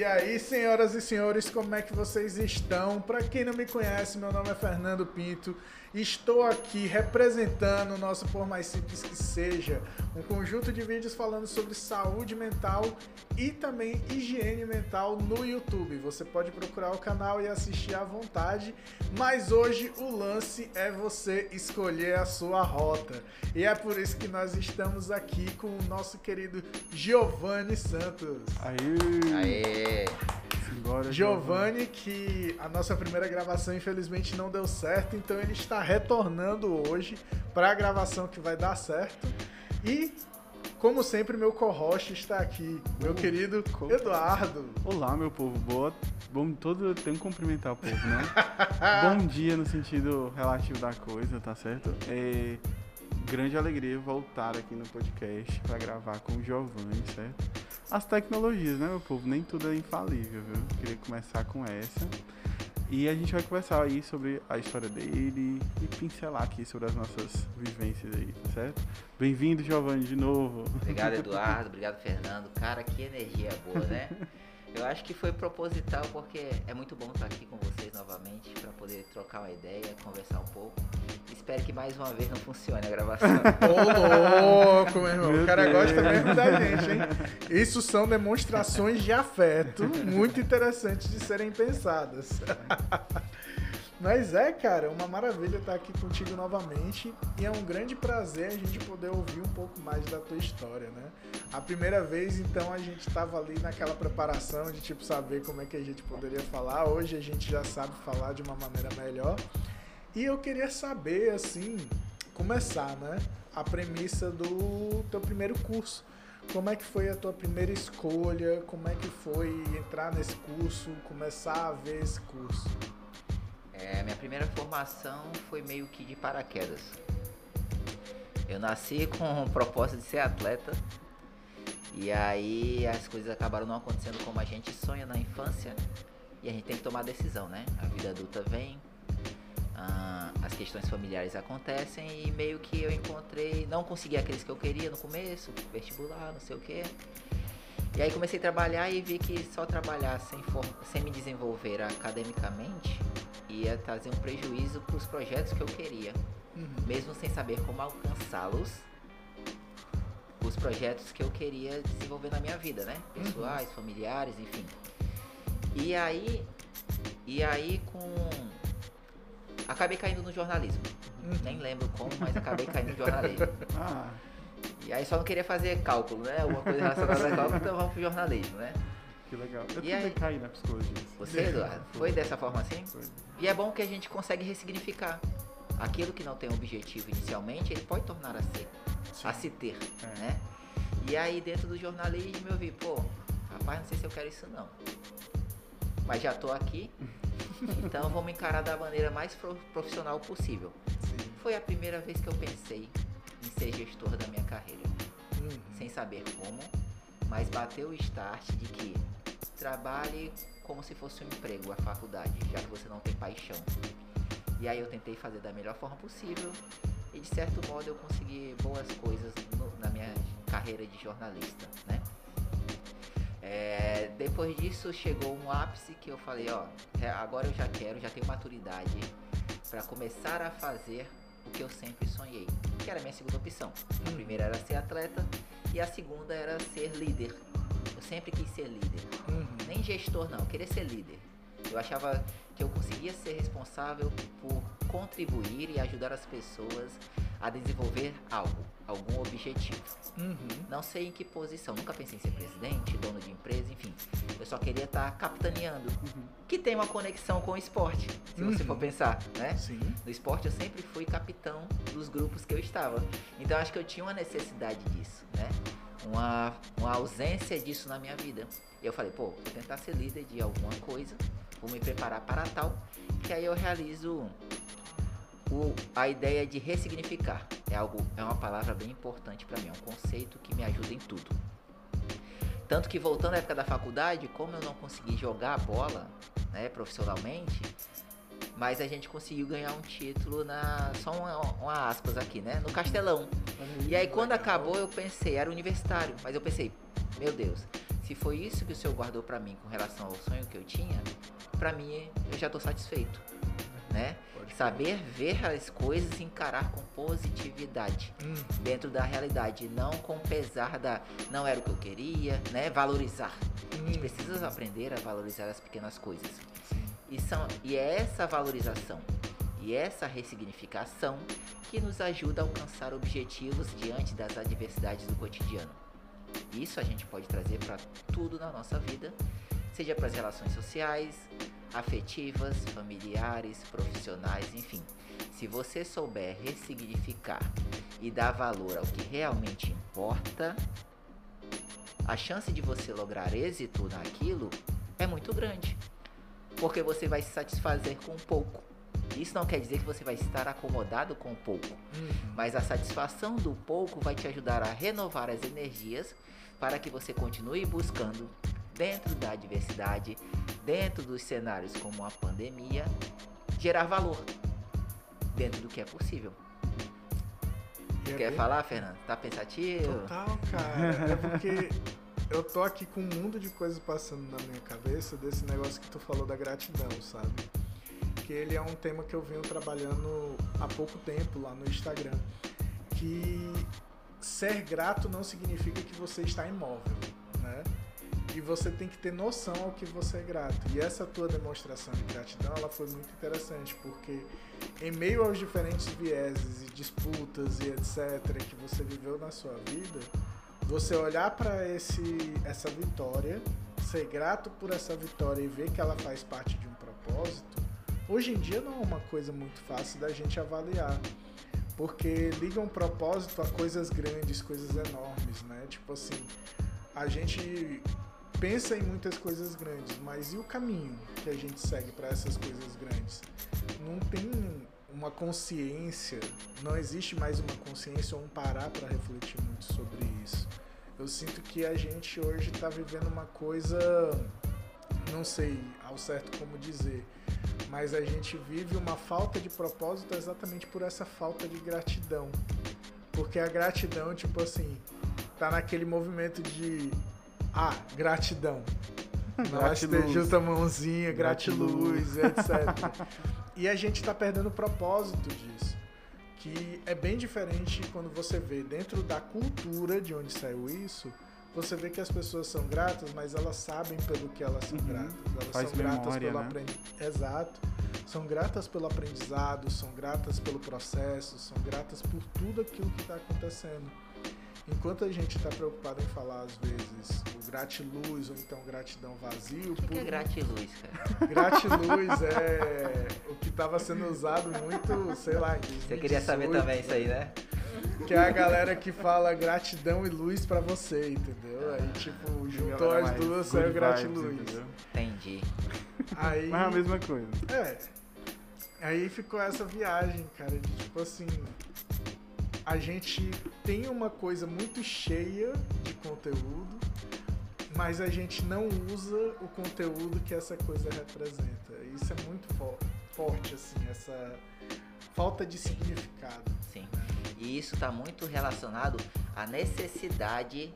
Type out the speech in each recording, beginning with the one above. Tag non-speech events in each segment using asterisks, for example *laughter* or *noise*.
E aí, senhoras e senhores, como é que vocês estão? Para quem não me conhece, meu nome é Fernando Pinto. Estou aqui representando o nosso Por Mais Simples Que Seja, um conjunto de vídeos falando sobre saúde mental e também higiene mental no YouTube. Você pode procurar o canal e assistir à vontade, mas hoje o lance é você escolher a sua rota. E é por isso que nós estamos aqui com o nosso querido Giovanni Santos. Aê! Aê! Simbora, Giovanni, que a nossa primeira gravação infelizmente não deu certo, então ele está retornando hoje para a gravação que vai dar certo. E, como sempre, meu co-host está aqui, meu Oh, querido Eduardo. Olá, meu povo. Boa. Bom, todo tem que cumprimentar o povo, né? *laughs* Bom dia no sentido relativo da coisa, tá certo? É grande alegria voltar aqui no podcast para gravar com o Giovanni, certo? As tecnologias, né, meu povo? Nem tudo é infalível, viu? Queria começar com essa. E a gente vai conversar aí sobre a história dele e pincelar aqui sobre as nossas vivências aí, certo? Bem-vindo, Giovanni, de novo. Obrigado, Eduardo. Obrigado, Fernando. Cara, que energia boa, né? *laughs* Eu acho que foi proposital porque é muito bom estar aqui com vocês novamente poder trocar uma ideia, conversar um pouco. Espero que mais uma vez não funcione a gravação. *laughs* Ô, louco, meu irmão. Meu o cara Deus. gosta mesmo da gente, hein? Isso são demonstrações de afeto muito interessantes de serem pensadas. *laughs* Mas é, cara, uma maravilha estar aqui contigo novamente e é um grande prazer a gente poder ouvir um pouco mais da tua história, né? A primeira vez, então, a gente estava ali naquela preparação de tipo saber como é que a gente poderia falar. Hoje a gente já sabe falar de uma maneira melhor. E eu queria saber, assim, começar, né? A premissa do teu primeiro curso. Como é que foi a tua primeira escolha? Como é que foi entrar nesse curso, começar a ver esse curso? É, minha primeira formação foi meio que de paraquedas. Eu nasci *laughs* com o propósito de ser atleta. E aí as coisas acabaram não acontecendo como a gente sonha na infância. E a gente tem que tomar decisão, né? A vida adulta vem, ah, as questões familiares acontecem e meio que eu encontrei, não consegui aqueles que eu queria no começo, vestibular, não sei o quê. E aí comecei a trabalhar e vi que só trabalhar sem, sem me desenvolver academicamente ia trazer um prejuízo para os projetos que eu queria, mesmo sem saber como alcançá-los. Os projetos que eu queria desenvolver na minha vida, né? Pessoais, familiares, enfim. E aí, e aí com acabei caindo no jornalismo. Uhum. Nem lembro como, mas acabei caindo no jornalismo. *laughs* Ah, E aí só não queria fazer cálculo, né? Alguma coisa relacionada a cálculo, então vamos pro jornalismo, né? Que legal. Eu E também aí? caí na psicologia. Você, Eduardo, *laughs* foi dessa forma assim? Foi. E é bom que a gente consegue ressignificar. Aquilo que não tem objetivo inicialmente, ele pode tornar a ser, a se ter, É. né? E aí dentro do jornalismo eu vi, pô, rapaz, não sei se eu quero isso não. Mas já tô aqui, *laughs* então vamos encarar da maneira mais pro- profissional possível. Sim. Foi a primeira vez que eu pensei em ser gestor da minha carreira. Uhum. sem saber como, mas bateu o start de que trabalhe como se fosse um emprego, a faculdade, já que você não tem paixão. E aí eu tentei fazer da melhor forma possível e de certo modo eu consegui boas coisas no- na minha carreira de jornalista, né? É, depois disso chegou um ápice que eu falei, ó, é, agora eu já quero, já tenho maturidade para começar a fazer o que eu sempre sonhei, que era a minha segunda opção. A Hum. primeira era ser atleta e a segunda era ser líder. Eu sempre quis ser líder. Uhum. Nem gestor não, eu queria ser líder. Eu achava que eu conseguia ser responsável por contribuir e ajudar as pessoas a desenvolver algo, algum objetivo. Uhum. Não sei em que posição, nunca pensei em ser presidente, dono de empresa, enfim. Eu só queria estar capitaneando, Uhum. que tem uma conexão com o esporte, se você Uhum. for pensar, né? Sim. No esporte eu sempre fui capitão dos grupos que eu estava. Então acho que eu tinha uma necessidade disso, né? Uma, uma ausência disso na minha vida. E eu falei, pô, vou tentar ser líder de alguma coisa, vou me preparar para tal, que aí eu realizo o, a ideia de ressignificar. É algo, é uma palavra bem importante para mim, é um conceito que me ajuda em tudo. Tanto que voltando à época da faculdade, como eu não consegui jogar a bola, né, profissionalmente, mas a gente conseguiu ganhar um título na. Só uma, uma aspas aqui, né? No Castelão. E aí quando acabou eu pensei, era universitário, mas eu pensei, meu Deus, se foi isso que o Senhor guardou para mim com relação ao sonho que eu tinha, para mim eu já estou satisfeito, né? Saber ver as coisas e encarar com positividade Hum, dentro da realidade, não com pesar da não era o que eu queria, né? Valorizar. A gente hum, precisa aprender a valorizar as pequenas coisas. sim. E, são, e é essa valorização e essa ressignificação que nos ajuda a alcançar objetivos diante das adversidades do cotidiano. Isso a gente pode trazer para tudo na nossa vida, seja para as relações sociais, afetivas, familiares, profissionais, enfim. Se você souber ressignificar e dar valor ao que realmente importa, a chance de você lograr êxito naquilo é muito grande. Porque você vai se satisfazer com pouco. Isso não quer dizer que você vai estar acomodado com pouco, Uhum. mas a satisfação do pouco vai te ajudar a renovar as energias para que você continue buscando, dentro da adversidade, dentro dos cenários como a pandemia, gerar valor dentro do que é possível. É Quer bem- falar, Fernando? Tá pensativo? Total, cara. É porque eu tô aqui com um mundo de coisas passando na minha cabeça desse negócio que tu falou da gratidão, sabe? Que ele é um tema que eu venho trabalhando há pouco tempo lá no Instagram. Que ser grato não significa que você está imóvel, né? E você tem que ter noção ao que você é grato. E essa tua demonstração de gratidão, ela foi muito interessante, porque em meio aos diferentes vieses e disputas e etc que você viveu na sua vida, você olhar para esse essa vitória, ser grato por essa vitória e ver que ela faz parte de um propósito, hoje em dia não é uma coisa muito fácil da gente avaliar. Porque liga um propósito a coisas grandes, coisas enormes, né? Tipo assim, a gente pensa em muitas coisas grandes, mas e o caminho que a gente segue para essas coisas grandes? Não tem uma consciência, não existe mais uma consciência ou um parar para refletir muito sobre isso. Eu sinto que a gente hoje está vivendo uma coisa, não sei ao certo como dizer, mas a gente vive uma falta de propósito exatamente por essa falta de gratidão. Porque a gratidão, tipo assim, tá naquele movimento de ah, gratidão. *laughs* Gratiluz. justa a mãozinha, Gratiluz. gratiluz, etc. *laughs* e a gente tá perdendo o propósito disso. Que é bem diferente quando você vê dentro da cultura de onde saiu isso, você vê que as pessoas são gratas, mas elas sabem pelo que elas são Uhum. gratas. Elas Faz são gratas memória, pelo né? aprendizado. Exato. São gratas pelo aprendizado, são gratas pelo processo, são gratas por tudo aquilo que está acontecendo. Enquanto a gente está preocupado em falar, às vezes, o gratiluz ou então gratidão vazio, O que, que é por- gratiluz, cara? *laughs* gratiluz é o que estava sendo usado muito, sei lá, em Você queria saber 2018, também isso aí, né? Que é a galera que fala gratidão e luz pra você, entendeu? Aí, tipo, juntou as duas, saiu gratiluz. entendeu? Entendi. Aí, Mas é a mesma coisa. é. Aí ficou essa viagem, cara, de tipo assim. A gente tem uma coisa muito cheia de conteúdo, mas a gente não usa o conteúdo que essa coisa representa. Isso é muito fo- forte, assim, essa falta de significado. Sim. E isso está muito relacionado à necessidade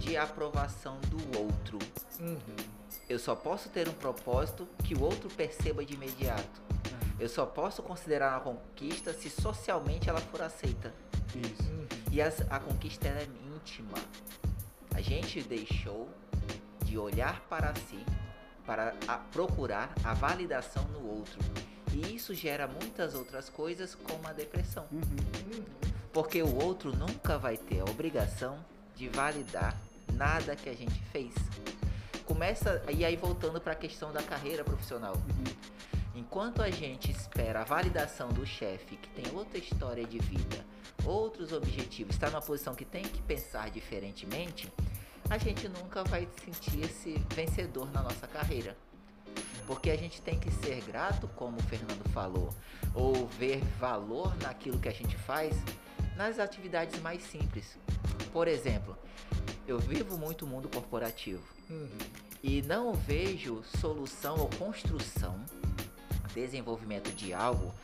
de aprovação do outro. Uhum. Eu só posso ter um propósito que o outro perceba de imediato. Eu só posso considerar uma conquista se socialmente ela for aceita. Isso. Uhum. E as- a conquista é íntima. A gente deixou de olhar para si para a- procurar a validação no outro. E isso gera muitas outras coisas, como a depressão. Uhum. Porque o outro nunca vai ter a obrigação de validar nada que a gente fez. Começa, e aí voltando para a questão da carreira profissional. Uhum. Enquanto a gente espera a validação do chefe, que tem outra história de vida, outros objetivos, está numa posição que tem que pensar diferentemente, a gente nunca vai sentir esse vencedor na nossa carreira. Porque a gente tem que ser grato, como o Fernando falou, ou ver valor naquilo que a gente faz nas atividades mais simples. Por exemplo, eu vivo muito o mundo corporativo Uhum. e não vejo solução ou construção, desenvolvimento de algo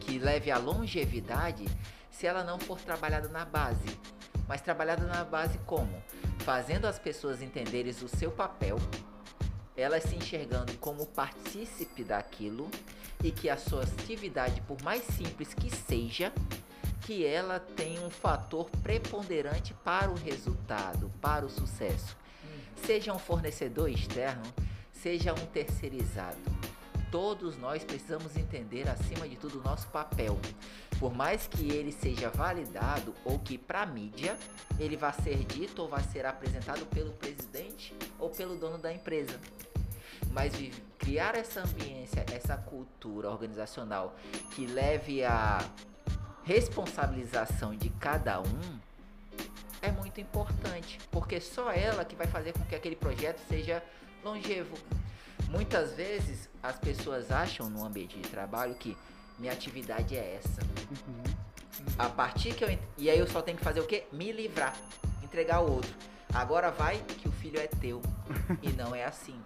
que leve à longevidade se ela não for trabalhada na base. Mas trabalhada na base como? fazendo as pessoas entenderem o seu papel, elas se enxergando como partícipe daquilo e que a sua atividade, por mais simples que seja, que ela tem um fator preponderante para o resultado, para o sucesso. Seja um fornecedor externo, seja um terceirizado. Todos nós precisamos entender, acima de tudo, o nosso papel. Por mais que ele seja validado ou que para a mídia ele vá ser dito ou vai ser apresentado pelo presidente ou pelo dono da empresa. Mas criar essa ambiência, essa cultura organizacional que leve a responsabilização de cada um é muito importante, porque só ela que vai fazer com que aquele projeto seja longevo. Muitas vezes as pessoas acham no ambiente de trabalho que minha atividade é essa. Uhum. A partir que eu e aí eu só tenho que fazer o quê? Me livrar, entregar ao outro. Agora vai que o filho é teu e não é assim.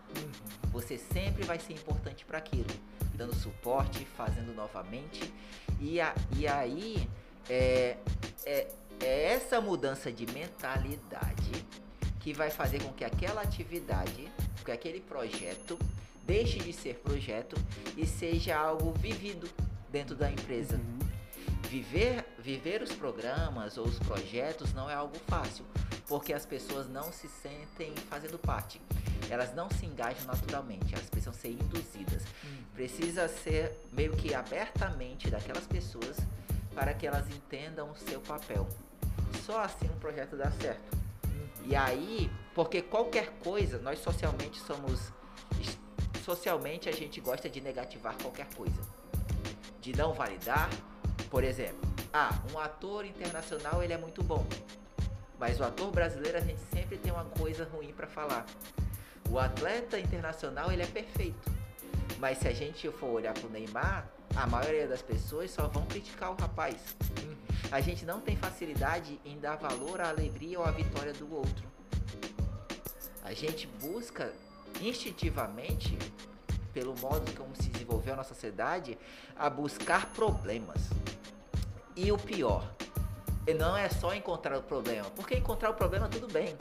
Você sempre vai ser importante para aquilo, dando suporte, fazendo novamente e, a, e aí é, é, é essa mudança de mentalidade que vai fazer com que aquela atividade, que aquele projeto deixe de ser projeto e seja algo vivido dentro da empresa. Uhum. Viver, viver os programas ou os projetos não é algo fácil, porque as pessoas não se sentem fazendo parte. Elas não se engajam naturalmente, elas precisam ser induzidas. Uhum. Precisa ser meio que abertamente daquelas pessoas para que elas entendam o seu papel. Só assim um projeto dá certo. E aí, porque qualquer coisa, nós socialmente somos socialmente a gente gosta de negativar qualquer coisa, de não validar. Por exemplo, ah, um ator internacional ele é muito bom, mas o ator brasileiro a gente sempre tem uma coisa ruim para falar. O atleta internacional ele é perfeito, mas se a gente for olhar pro Neymar, a maioria das pessoas só vão criticar o rapaz. A gente não tem facilidade em dar valor à alegria ou à vitória do outro. A gente busca instintivamente, pelo modo como se desenvolveu a nossa sociedade, a buscar problemas. E o pior, não é só encontrar o problema, porque encontrar o problema tudo bem,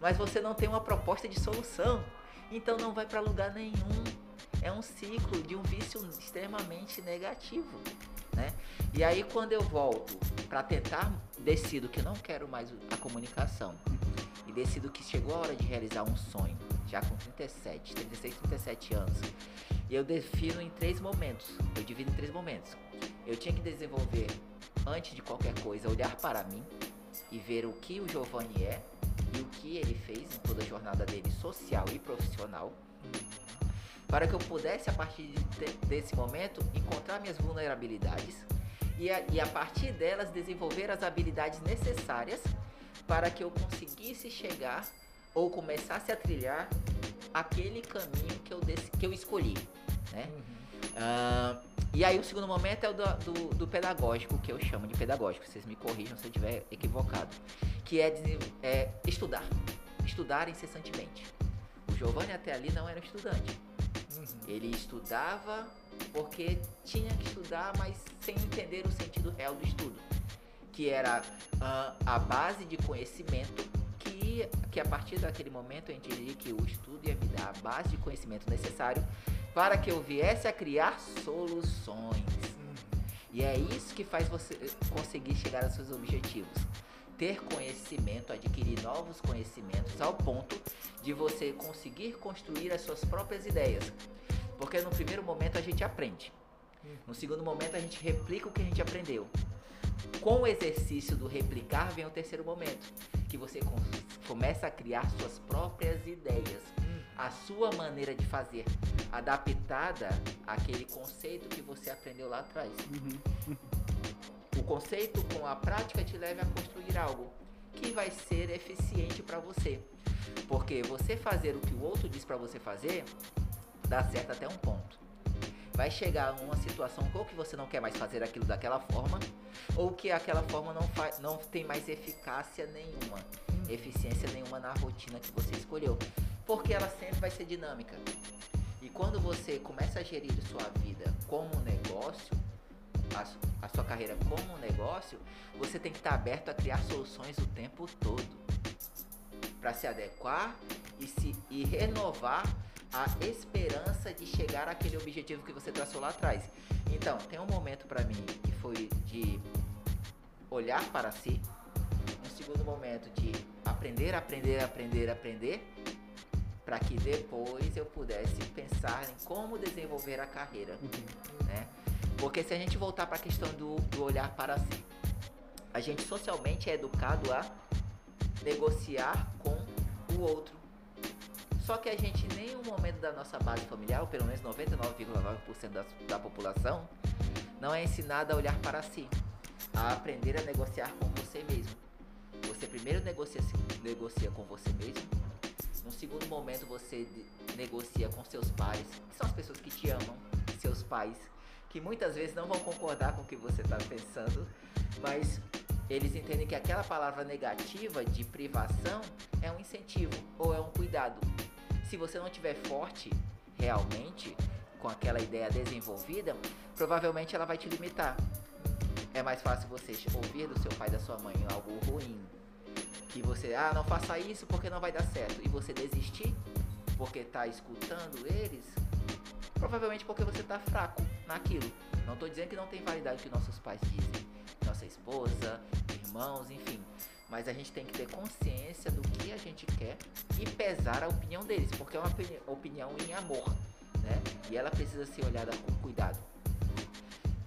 mas você não tem uma proposta de solução, então não vai para lugar nenhum. É um ciclo de um vício extremamente negativo, né? E aí quando eu volto para tentar decido que não quero mais a comunicação e decido que chegou a hora de realizar um sonho, já com 37, 36, 37 anos. E eu defino em três momentos. Eu divido em três momentos. Eu tinha que desenvolver, antes de qualquer coisa, olhar para mim e ver o que o Giovanni é e o que ele fez em toda a jornada dele social e profissional. Para que eu pudesse, a partir de, desse momento, encontrar minhas vulnerabilidades e a, e a partir delas desenvolver as habilidades necessárias para que eu conseguisse chegar ou começasse a trilhar aquele caminho que eu, que eu escolhi, né? Uhum. Uh, e aí o segundo momento é o do, do, do, pedagógico, que eu chamo de pedagógico, vocês me corrijam se eu estiver equivocado, que é, é estudar, estudar incessantemente. O Giovanni até ali não era estudante, uhum. Ele estudava porque tinha que estudar, mas sem entender o sentido real do estudo, que era uh, a base de conhecimento que a partir daquele momento eu entendi que o estudo ia me dar a base de conhecimento necessário para que eu viesse a criar soluções. E é isso que faz você conseguir chegar aos seus objetivos. Ter conhecimento, adquirir novos conhecimentos ao ponto de você conseguir construir as suas próprias ideias. Porque no primeiro momento a gente aprende. No segundo momento a gente replica o que a gente aprendeu. Com o exercício do replicar vem o terceiro momento, que você começa a criar suas próprias ideias, a sua maneira de fazer, adaptada àquele conceito que você aprendeu lá atrás. O conceito com a prática te leva a construir algo que vai ser eficiente para você. Porque você fazer o que o outro diz para você fazer dá certo até um ponto vai chegar uma situação ou que você não quer mais fazer aquilo daquela forma, ou que aquela forma não, faz, não tem mais eficácia nenhuma, eficiência nenhuma na rotina que você escolheu, porque ela sempre vai ser dinâmica. E quando você começa a gerir sua vida como um negócio, a, a sua carreira como um negócio, você tem que estar aberto a criar soluções o tempo todo. para se adequar e se e renovar a esperança de chegar àquele objetivo que você traçou lá atrás. Então, tem um momento para mim que foi de olhar para si, um segundo momento de aprender, aprender, aprender, aprender, para que depois eu pudesse pensar em como desenvolver a carreira, Uhum. né? Porque se a gente voltar para a questão do, do olhar para si, a gente socialmente é educado a negociar com o outro. Só que a gente, em nenhum momento da nossa base familiar, ou pelo menos 99,9% da, da população, não é ensinada a olhar para si, a aprender a negociar com você mesmo. Você primeiro negocia, negocia com você mesmo, no segundo momento você negocia com seus pais, que são as pessoas que te amam, seus pais, que muitas vezes não vão concordar com o que você está pensando, mas eles entendem que aquela palavra negativa de privação é um incentivo ou é um cuidado. Se você não tiver forte realmente com aquela ideia desenvolvida, provavelmente ela vai te limitar. É mais fácil você ouvir do seu pai e da sua mãe algo ruim, que você, ah, não faça isso porque não vai dar certo, e você desistir porque tá escutando eles, provavelmente porque você tá fraco naquilo. Não tô dizendo que não tem validade que nossos pais dizem, nossa esposa, irmãos, enfim. Mas a gente tem que ter consciência do que a gente quer e pesar a opinião deles, porque é uma opini- opinião em amor, né? E ela precisa ser olhada com cuidado.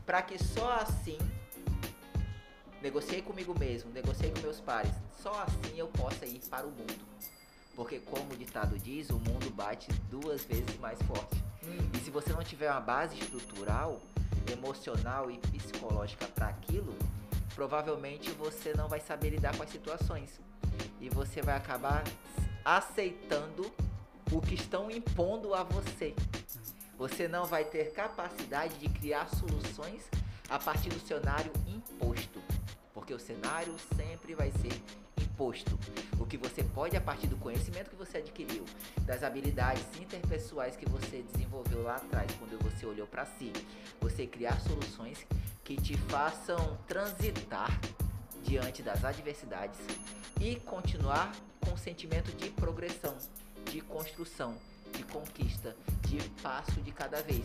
Para que só assim negociei comigo mesmo, negociei com meus pares, só assim eu possa ir para o mundo. Porque como o ditado diz, o mundo bate duas vezes mais forte. E se você não tiver uma base estrutural, emocional e psicológica para aquilo, provavelmente você não vai saber lidar com as situações. E você vai acabar aceitando o que estão impondo a você. Você não vai ter capacidade de criar soluções a partir do cenário imposto. Porque o cenário sempre vai ser O que você pode, a partir do conhecimento que você adquiriu, das habilidades interpessoais que você desenvolveu lá atrás, quando você olhou para si, você criar soluções que te façam transitar diante das adversidades e continuar com o sentimento de progressão, de construção, de conquista, de passo de cada vez.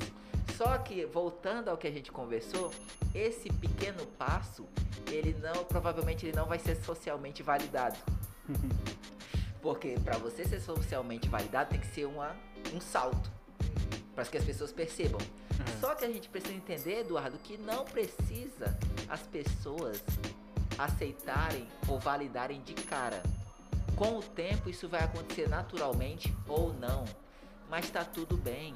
Só que voltando ao que a gente conversou, esse pequeno passo, ele não, provavelmente ele não vai ser socialmente validado. *laughs* Porque para você ser socialmente validado tem que ser uma, um salto para que as pessoas percebam. É. Só que a gente precisa entender, Eduardo, que não precisa as pessoas aceitarem ou validarem de cara. Com o tempo isso vai acontecer naturalmente ou não, mas tá tudo bem.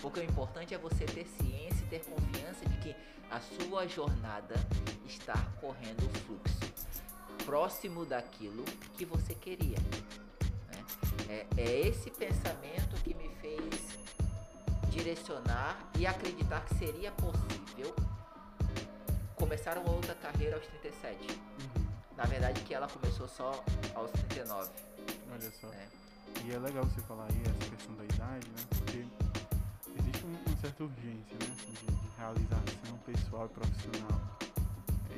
Porque o importante é você ter ciência e ter confiança de que a sua jornada está correndo o fluxo próximo daquilo que você queria. né? É, é esse pensamento que me fez direcionar e acreditar que seria possível começar uma outra carreira aos 37. Uhum. Na verdade que ela começou só aos 39. Olha só. né? E é legal você falar aí essa questão da idade, né? Porque existe um- uma certa urgência, né? de, de realização pessoal e profissional.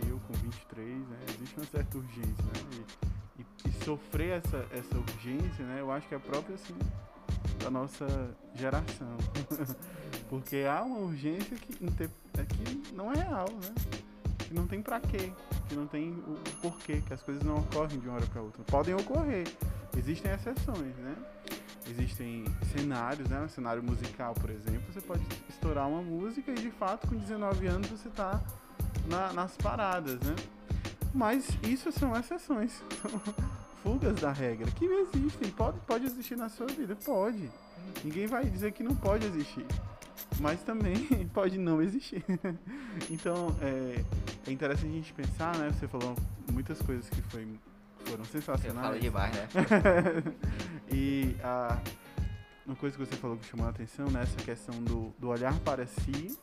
Eu com 23, né? Existe uma certa urgência, né? E, e- e sofrer essa, essa urgência, né? Eu acho que é própria, assim, da nossa geração. *laughs* Porque há uma urgência que, é que não é real, né? Que não tem pra quê. Que não tem o porquê, que as coisas não ocorrem de uma hora pra outra. Podem ocorrer, Existem exceções, né? Existem cenários, né? Um cenário musical, por exemplo, você pode estourar uma música e de fato com 19 anos você tá na- nas paradas, né? Mas isso são exceções, *laughs* são fugas da regra que existem. Pode, pode existir na sua vida, pode. Ninguém vai dizer que não pode existir. Mas também *laughs* pode não existir. *laughs* então é, é interessante a gente pensar, né? Você falou muitas coisas que foi, foram sensacionais. fala demais, né? *laughs* e a, uma coisa que você falou que chamou a atenção nessa questão do, do olhar para si,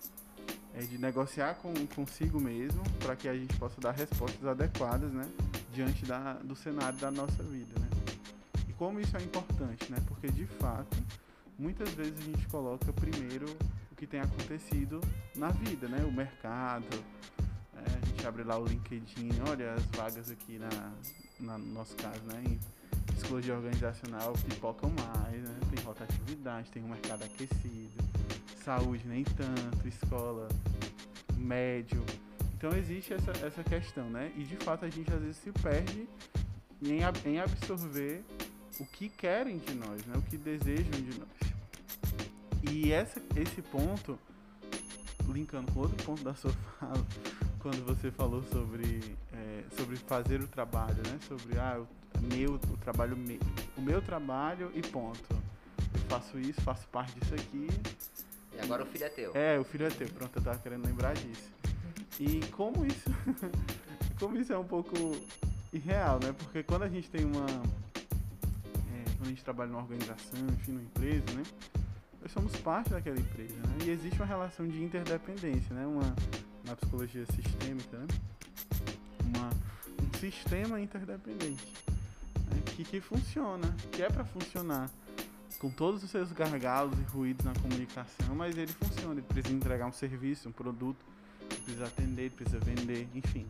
é de negociar com, consigo mesmo para que a gente possa dar respostas adequadas, né, diante da, do cenário da nossa vida, né? E como isso é importante, né? Porque de fato, muitas vezes a gente coloca primeiro o que tem acontecido na vida, né? O mercado, é, a gente abre lá o LinkedIn, olha as vagas aqui na, na no nosso caso, né? Em, psicologia organizacional pipocam mais, né? Tem rotatividade, tem um mercado aquecido, saúde nem tanto, escola médio. Então existe essa, essa questão, né? E de fato a gente às vezes se perde em, em absorver o que querem de nós, né? O que desejam de nós. E essa, esse ponto, linkando com outro ponto da sua *laughs* fala, quando você falou sobre, é, sobre fazer o trabalho, né? Sobre ah, o, meu, o trabalho meu, o meu trabalho e ponto. Eu faço isso, faço parte disso aqui. E agora o filho é teu. É, o filho é teu. Pronto, eu tava querendo lembrar disso. E como isso, *laughs* como isso é um pouco irreal, né? Porque quando a gente tem uma, é, quando a gente trabalha numa organização, enfim, numa empresa, né? Nós somos parte daquela empresa, né? E existe uma relação de interdependência, né? Uma, na psicologia sistêmica, né? Uma, um sistema interdependente né? que, que funciona, que é para funcionar com todos os seus gargalos e ruídos na comunicação, mas ele funciona, ele precisa entregar um serviço, um produto, precisa atender, precisa vender, enfim.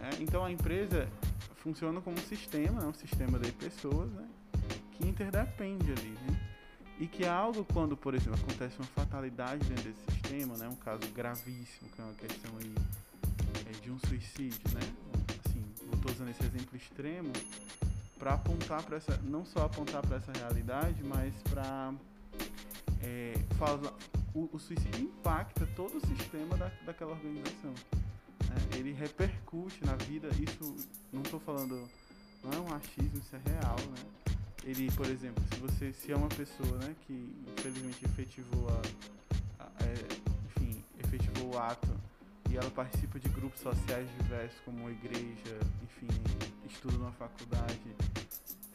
É, então a empresa funciona como um sistema, né? um sistema de pessoas né? que interdepende ali. Né? E que é algo quando, por exemplo, acontece uma fatalidade dentro desse sistema, né? Um caso gravíssimo, que é uma questão aí é, de um suicídio, né? Assim, eu estou usando esse exemplo extremo para apontar para essa, não só apontar para essa realidade, mas para é, o, o, suicídio impacta todo o sistema da, daquela organização. Né? Ele repercute na vida, isso não estou falando, não é um achismo, isso é real, né? Ele, por exemplo, se você se é uma pessoa, né, que infelizmente efetivou a, a é, enfim, efetivou o ato e ela participa de grupos sociais diversos como igreja, enfim, estuda numa faculdade,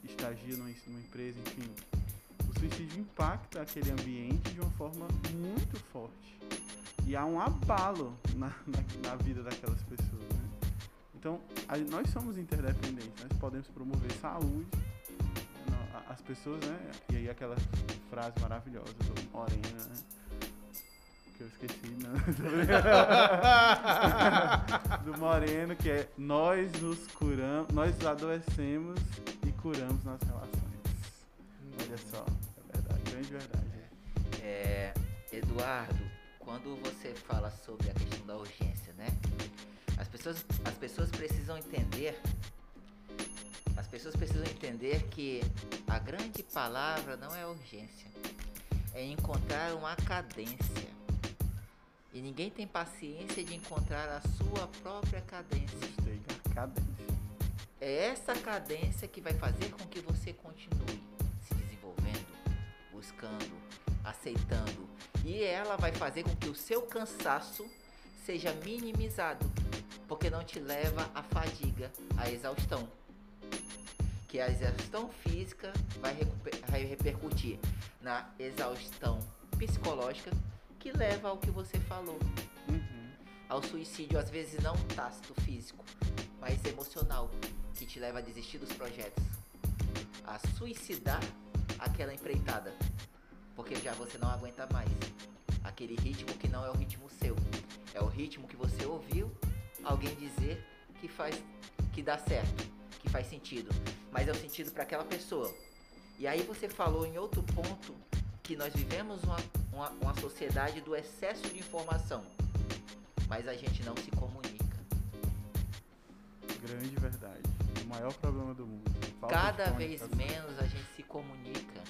estagia numa, numa empresa, enfim, o suicídio impacta aquele ambiente de uma forma muito forte e há um abalo na, na, na vida daquelas pessoas. Né? Então, a, nós somos interdependentes, nós podemos promover saúde as pessoas, né? E aí aquela frase maravilhosa do Morena, né? Que eu esqueci, né? *laughs* do Moreno, que é nós nos curamos, nós adoecemos e curamos nas relações. Olha só, é verdade, grande verdade. É, Eduardo, quando você fala sobre a questão da urgência, né? As pessoas, as pessoas precisam entender as pessoas precisam entender que a grande palavra não é urgência, é encontrar uma cadência. E ninguém tem paciência de encontrar a sua própria cadência. Gostei da cadência. É essa cadência que vai fazer com que você continue se desenvolvendo, buscando, aceitando. E ela vai fazer com que o seu cansaço seja minimizado, porque não te leva à fadiga, à exaustão que a exaustão física vai, vai repercutir na exaustão psicológica que leva ao que você falou. Uhum. Ao suicídio, às vezes não tácito físico, mas emocional, que te leva a desistir dos projetos. A suicidar aquela empreitada. Porque já você não aguenta mais. Aquele ritmo que não é o ritmo seu. É o ritmo que você ouviu alguém dizer que faz que dá certo que faz sentido, mas é o sentido para aquela pessoa. E aí você falou em outro ponto que nós vivemos uma, uma, uma sociedade do excesso de informação, mas a gente não se comunica. Grande verdade. O maior problema do mundo. Cada vez menos a gente se comunica.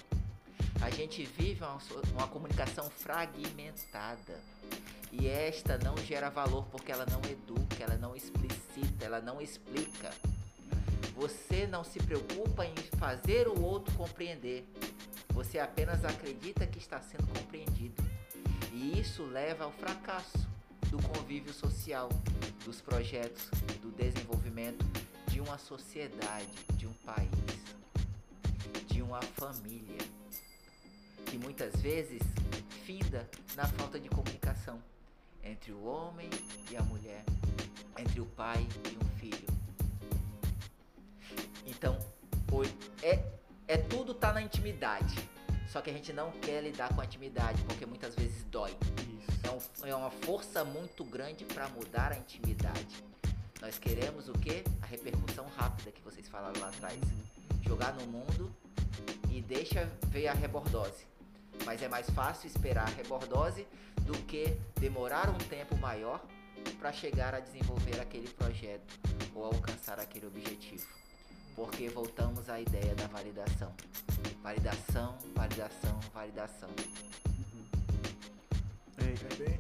A gente vive uma, uma comunicação fragmentada. E esta não gera valor porque ela não educa, ela não explicita, ela não explica. Você não se preocupa em fazer o outro compreender. Você apenas acredita que está sendo compreendido. E isso leva ao fracasso do convívio social, dos projetos, do desenvolvimento de uma sociedade, de um país, de uma família, que muitas vezes finda na falta de comunicação entre o homem e a mulher, entre o pai e um intimidade. Só que a gente não quer lidar com a intimidade, porque muitas vezes dói. É, um, é, uma força muito grande para mudar a intimidade. Nós queremos o quê? A repercussão rápida que vocês falaram lá atrás. jogar no mundo e deixa ver a rebordose. Mas é mais fácil esperar a rebordose do que demorar um tempo maior para chegar a desenvolver aquele projeto ou alcançar aquele objetivo. Porque voltamos à ideia da validação. Validação, validação, validação. Ei, É bem.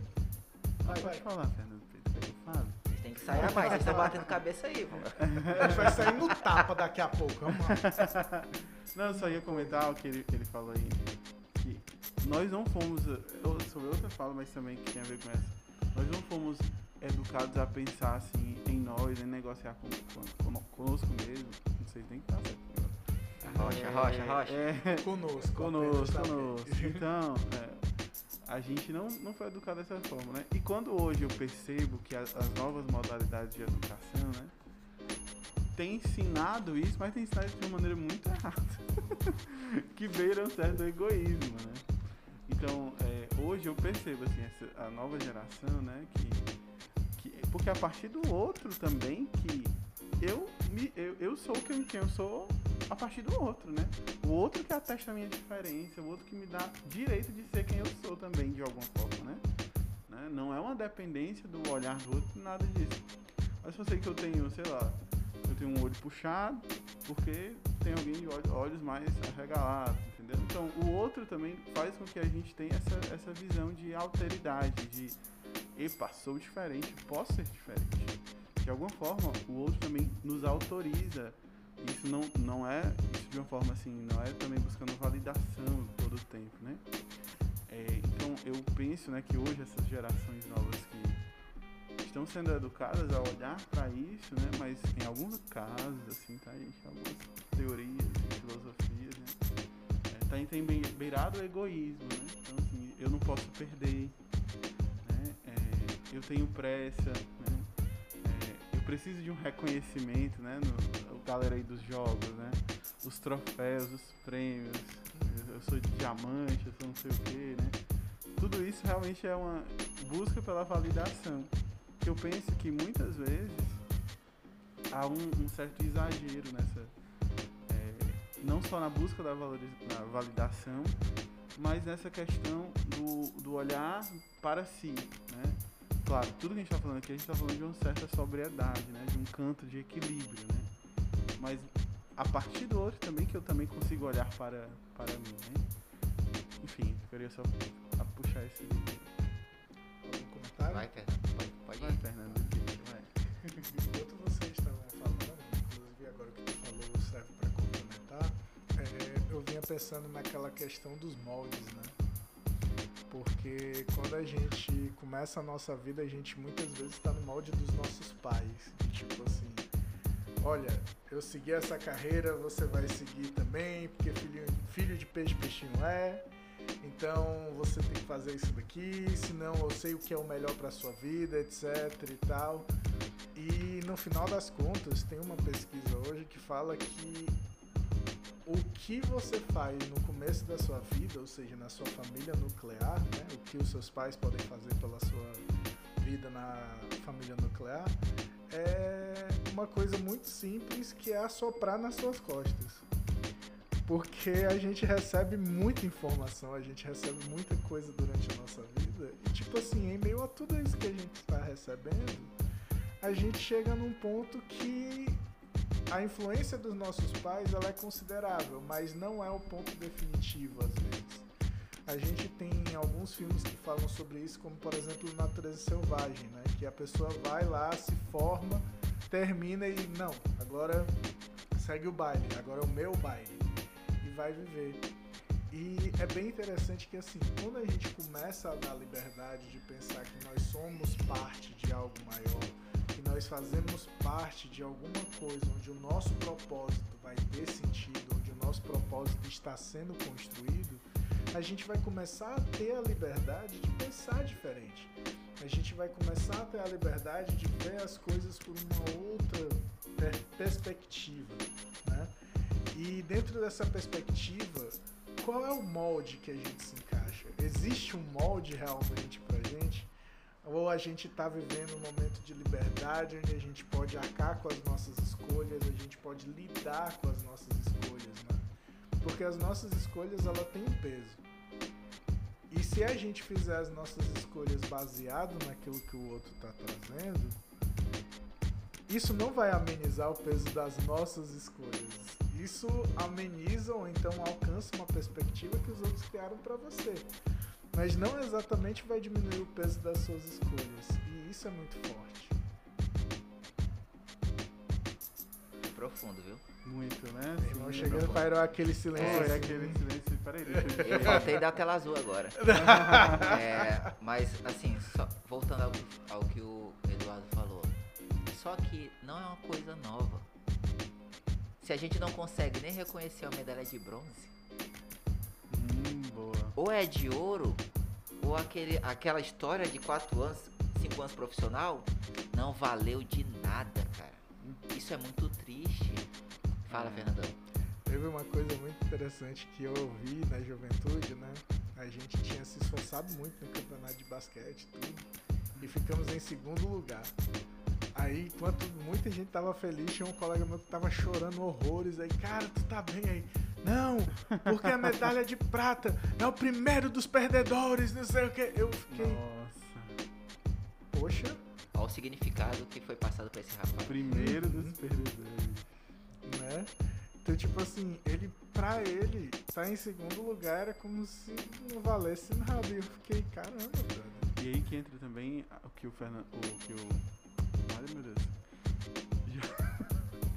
Vai, pode vai. falar, Fernando Pedro, falo. Vocês têm que sair a mais, vocês estão batendo cabeça aí, pô. A gente vai sair no tapa daqui a pouco. Vamos lá. *laughs* Não, eu só ia comentar o que ele, que ele falou aí. Que nós não fomos. Eu, sobre outra fala, mas também que tem a ver com essa. Nós não fomos educados a pensar assim em nós, em negociar com, com, con- conosco mesmo. Não sei nem que tá certo. Rocha, rocha, rocha. É, Conosco. conosco, conosco. Então, é, a gente não, não foi educado dessa forma, né? E quando hoje eu percebo que as, as novas modalidades de educação, né? Tem ensinado isso, mas tem ensinado de uma maneira muito *laughs* errada. que beira um certo egoísmo, né? Então, é, hoje eu percebo, assim, essa, a nova geração, né? Que, que, porque a partir do outro também, que eu, me, eu, eu sou quem, eu sou a partir do outro, né? O outro que atesta a minha diferença, o outro que me dá direito de ser quem eu sou também, de alguma forma, né? né? Não é uma dependência do olhar do outro, nada disso. Mas eu sei que eu tenho, sei lá, eu tenho um olho puxado, porque tem alguém de olhos, olhos mais arregalados, entendeu? Então, o outro também faz com que a gente tenha essa, essa visão de alteridade, de, epa, sou diferente, posso ser diferente. De alguma forma, o outro também nos autoriza isso não, não é isso de uma forma assim, não é também buscando validação todo o tempo, né? É, então eu penso né, que hoje essas gerações novas que estão sendo educadas a olhar para isso, né? Mas em alguns casos, assim, tá, gente? Algumas teorias, filosofias, né? É, tá, beirado o egoísmo, né? Então assim, eu não posso perder, eu tenho pressa, né? É, eu preciso de um reconhecimento, né? No, galera aí dos jogos, né? Os troféus, os prêmios. Eu sou diamante, eu sou não sei o que, né? Tudo isso realmente é uma busca pela validação. Que eu penso que muitas vezes há um, um certo exagero nessa. é, não só na busca da validação, mas nessa questão do, do olhar para si, né? Claro, tudo que a gente está falando aqui, a gente está falando de uma certa sobriedade, né? De um canto de equilíbrio, né? Mas a partir do outro também que eu também consigo olhar para, para mim, né? Enfim, eu queria só a puxar esse vídeo. Algum comentário? Vai, Fernando, pode, pode Vai. Fernando. Vai. Enquanto vocês estavam falando, inclusive agora que tu falou serve para complementar, é, eu vinha pensando naquela questão dos moldes, né? Porque quando a gente começa a nossa vida, a gente muitas vezes está no molde dos nossos pais. Tipo assim, olha, eu segui essa carreira, você vai seguir também, porque filho, filho de peixe, peixinho é. Então você tem que fazer isso daqui, senão eu sei o que é o melhor para sua vida, etc e tal. E no final das contas, tem uma pesquisa hoje que fala que o que você faz no começo da sua vida, ou seja, na sua família nuclear, né, o que os seus pais podem fazer pela sua vida na família nuclear, é uma coisa muito simples que é assoprar nas suas costas. Porque a gente recebe muita informação, a gente recebe muita coisa durante a nossa vida, e tipo assim, em meio a tudo isso que a gente está recebendo, a gente chega num ponto que a influência dos nossos pais ela é considerável, mas não é o ponto definitivo às vezes. A gente tem alguns filmes que falam sobre isso, como por exemplo Natureza Selvagem, né? que a pessoa vai lá, se forma, termina e não, agora segue o baile, agora é o meu baile e vai viver. E é bem interessante que assim, quando a gente começa a dar liberdade de pensar que nós somos parte de algo maior, nós fazemos parte de alguma coisa onde o nosso propósito vai ter sentido, onde o nosso propósito está sendo construído, a gente vai começar a ter a liberdade de pensar diferente. A gente vai começar a ter a liberdade de ver as coisas por uma outra per- perspectiva, né? E dentro dessa perspectiva, qual é o molde que a gente se encaixa? Existe um molde realmente pra gente? Ou a gente está vivendo um momento de liberdade onde a gente pode arcar com as nossas escolhas, a gente pode lidar com as nossas escolhas, né? Porque as nossas escolhas ela tem um peso. E se a gente fizer as nossas escolhas baseado naquilo que o outro está trazendo, isso não vai amenizar o peso das nossas escolhas. Isso ameniza ou então alcança uma perspectiva que os outros criaram para você mas não exatamente vai diminuir o peso das suas escolhas. E isso é muito forte. É profundo, viu? Muito, né? Meu irmão chegando parou aquele silêncio. É, assim. aquele silêncio. Peraí, deixa eu Eu faltei dar tela azul agora. *laughs* É, mas, assim, só- voltando ao, ao que o Eduardo falou. Só que não é uma coisa nova. Se a gente não consegue nem reconhecer a medalha de bronze, boa. ou é de ouro, ou aquele, aquela história de 4 anos, 5 anos profissional, não valeu de nada, cara. Isso é muito triste. Fala, É. Fernandão. Teve uma coisa muito interessante que eu ouvi na juventude, né? A gente tinha se esforçado muito no campeonato de basquete, tudo, e ficamos em segundo lugar. Aí, enquanto muita gente tava feliz, tinha um colega meu que tava chorando horrores. Aí, cara, tu tá bem aí? Não, porque a medalha de prata é o primeiro dos perdedores, não sei o que. Eu fiquei, Nossa. poxa, Olha o significado que foi passado pra esse rapaz. Primeiro Uhum. dos perdedores. né? Então, tipo assim, ele, pra ele, tá em segundo lugar era como se não valesse nada. E eu fiquei, caramba, brother. E aí que entra também o que o Fernando. O que o. Ai meu Deus.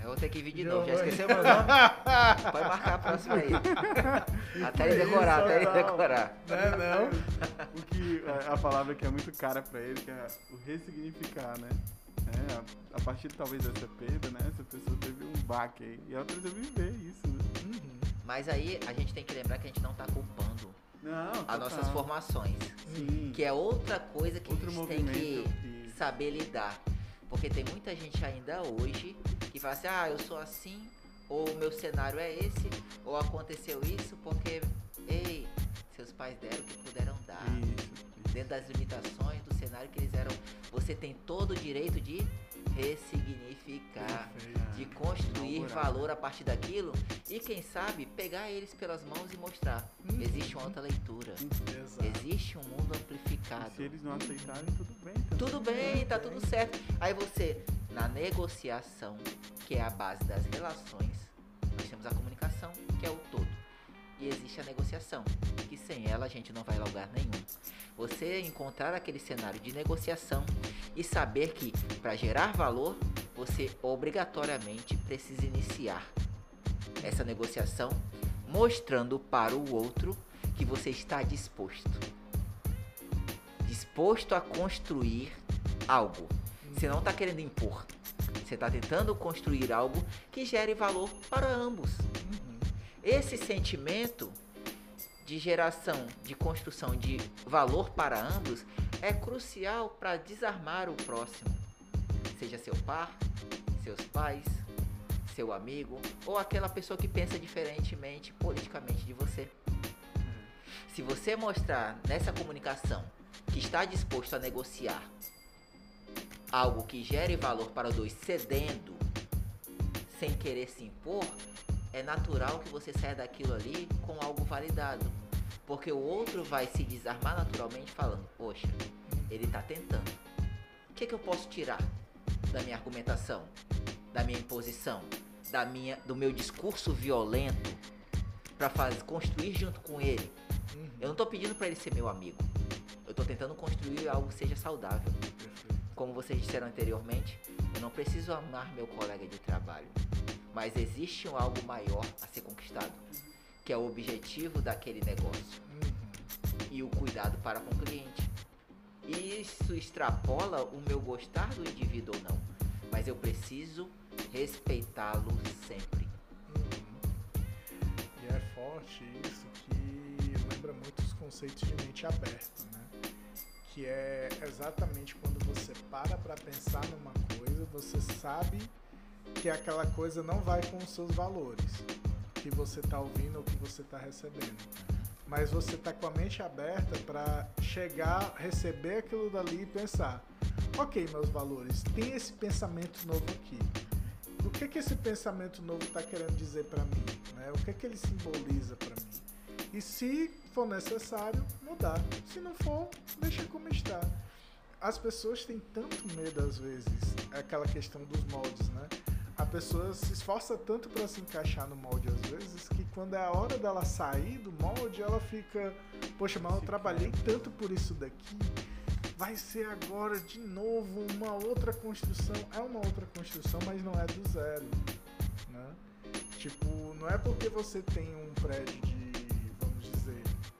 Eu vou ter que vir de novo, já esqueceu meu nome? *laughs* Pode marcar a próxima aí. *laughs* Até ele decorar, até ele Não. decorar. Né, não? O que. A, a palavra que é muito cara pra ele, que é o ressignificar, né? É, a, a partir talvez dessa perda, né? Essa pessoa teve um baque aí. E ela precisa viver isso, né? Uhum. Mas aí a gente tem que lembrar que a gente não tá culpando Não, as nossas formações. Sim. Que é outra coisa que Outro a gente tem que que- saber lidar. Porque tem muita gente ainda hoje que fala assim, ah, eu sou assim, ou o meu cenário é esse, ou aconteceu isso porque, ei, seus pais deram o que puderam dar. Isso, isso. Dentro das limitações do cenário que eles eram. Você tem todo o direito de ressignificar. Perfeito. De construir valor a partir daquilo e quem sabe pegar eles pelas mãos e mostrar. Uhum. Existe uma outra leitura. Exato. Existe um mundo amplificado. Se eles não aceitarem, tudo bem. Tudo bem, tá tudo certo. Aí você, na negociação, que é a base das relações, nós temos a comunicação, que é o todo. E existe a negociação, que sem ela a gente não vai a lugar nenhum. Você encontrar aquele cenário de negociação e saber que para gerar valor, você obrigatoriamente precisa iniciar essa negociação mostrando para o outro que você está disposto disposto a construir algo. Você não está querendo impor. Você está tentando construir algo que gere valor para ambos. Esse sentimento de geração, de construção de valor para ambos é crucial para desarmar o próximo. Seja seu par, seus pais, seu amigo ou aquela pessoa que pensa diferentemente politicamente de você. Se você mostrar nessa comunicação que está disposto a negociar algo que gere valor para os dois cedendo, sem querer se impor, é natural que você saia daquilo ali com algo validado. Porque o outro vai se desarmar naturalmente falando, poxa, ele está tentando. O que, que eu posso tirar da minha argumentação, da minha imposição, da minha, do meu discurso violento para construir junto com ele? Uhum. Eu não tô pedindo para ele ser meu amigo. Eu tô tentando construir algo que seja saudável. Como vocês disseram anteriormente, eu não preciso amar meu colega de trabalho. Mas existe um algo maior a ser conquistado, que é o objetivo daquele negócio Uhum. e o cuidado para com o cliente. E isso extrapola o meu gostar do indivíduo ou não, mas eu preciso respeitá-lo sempre. Uhum. E é forte isso que lembra muito os conceitos de mente aberta, né? Que é exatamente quando você para para pensar numa coisa, você sabe que aquela coisa não vai com os seus valores, que você tá ouvindo ou que você tá recebendo. Mas você tá com a mente aberta para chegar, receber aquilo dali e pensar: ok, meus valores, tem esse pensamento novo aqui. O que que esse pensamento novo está querendo dizer para mim? Né? O que que ele simboliza para mim? E se for necessário, mudar. Se não for, deixa como está. As pessoas têm tanto medo às vezes, aquela questão dos moldes, né? A pessoa se esforça tanto para se encaixar no molde às vezes que quando é a hora dela sair do molde, ela fica, poxa, mas eu trabalhei tanto por isso daqui, vai ser agora de novo uma outra construção. É uma outra construção, mas não é do zero, né? Tipo, não é porque você tem um prédio de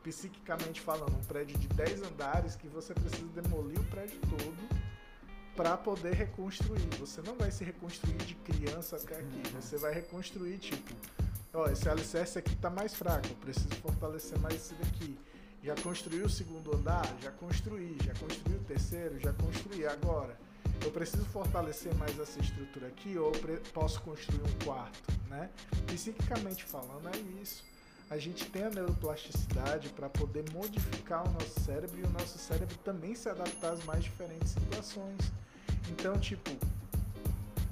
psiquicamente falando, um prédio de 10 andares que você precisa demolir o prédio todo para poder reconstruir. Você não vai se reconstruir de criança até aqui. Você vai reconstruir, tipo, ó, esse alicerce aqui tá mais fraco, eu preciso fortalecer mais esse daqui. Já construí o segundo andar? Já construí. Já construí o terceiro? Já construí. Agora, eu preciso fortalecer mais essa estrutura aqui ou posso construir um quarto, né? Psiquicamente falando, é isso a gente tem a neuroplasticidade para poder modificar o nosso cérebro e o nosso cérebro também se adaptar às mais diferentes situações. Então, tipo,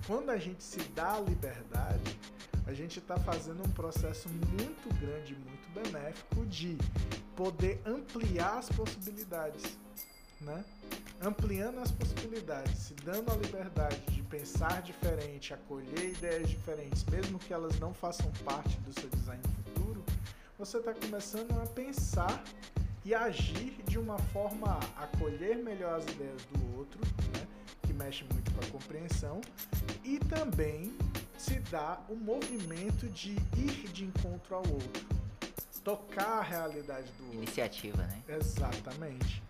quando a gente se dá a liberdade, a gente está fazendo um processo muito grande, muito benéfico de poder ampliar as possibilidades, né? Ampliando as possibilidades, se dando a liberdade de pensar diferente, acolher ideias diferentes, mesmo que elas não façam parte do seu design você está começando a pensar e agir de uma forma a acolher melhor as ideias do outro, né? Que mexe muito com a compreensão, e também se dá o movimento de ir de encontro ao outro, tocar a realidade do outro. Iniciativa, né? Exatamente.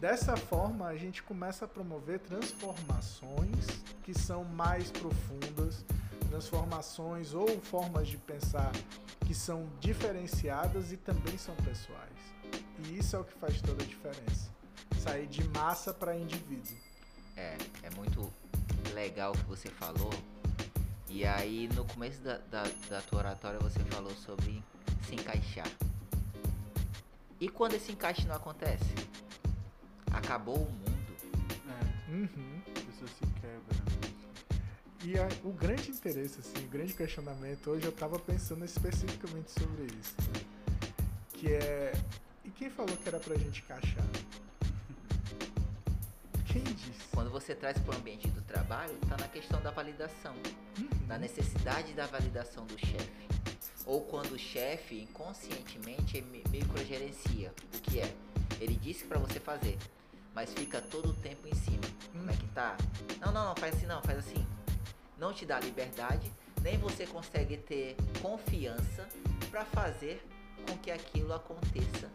Dessa forma, a gente começa a promover transformações que são mais profundas, transformações ou formas de pensar que são diferenciadas e também são pessoais. E isso é o que faz toda a diferença. Sair de massa para indivíduo. É, é muito legal o que você falou. E aí, no começo da, da, da tua oratória, você falou sobre se encaixar. E quando esse encaixe não acontece? Acabou o mundo. É. Uhum. A pessoa se quebra. E a, o grande interesse, assim, o grande questionamento, hoje eu estava pensando especificamente sobre isso, né? Que é. E quem falou que era pra gente encaixar? Quem disse? Quando você traz para o ambiente do trabalho, está na questão da validação, uhum. na necessidade da validação do chefe. Ou quando o chefe inconscientemente microgerencia. O que é? Ele disse para você fazer, mas fica todo o tempo em cima. Uhum. Como é que tá? Não, não, não, faz assim não, faz assim não te dá liberdade, nem você consegue ter confiança para fazer com que aquilo aconteça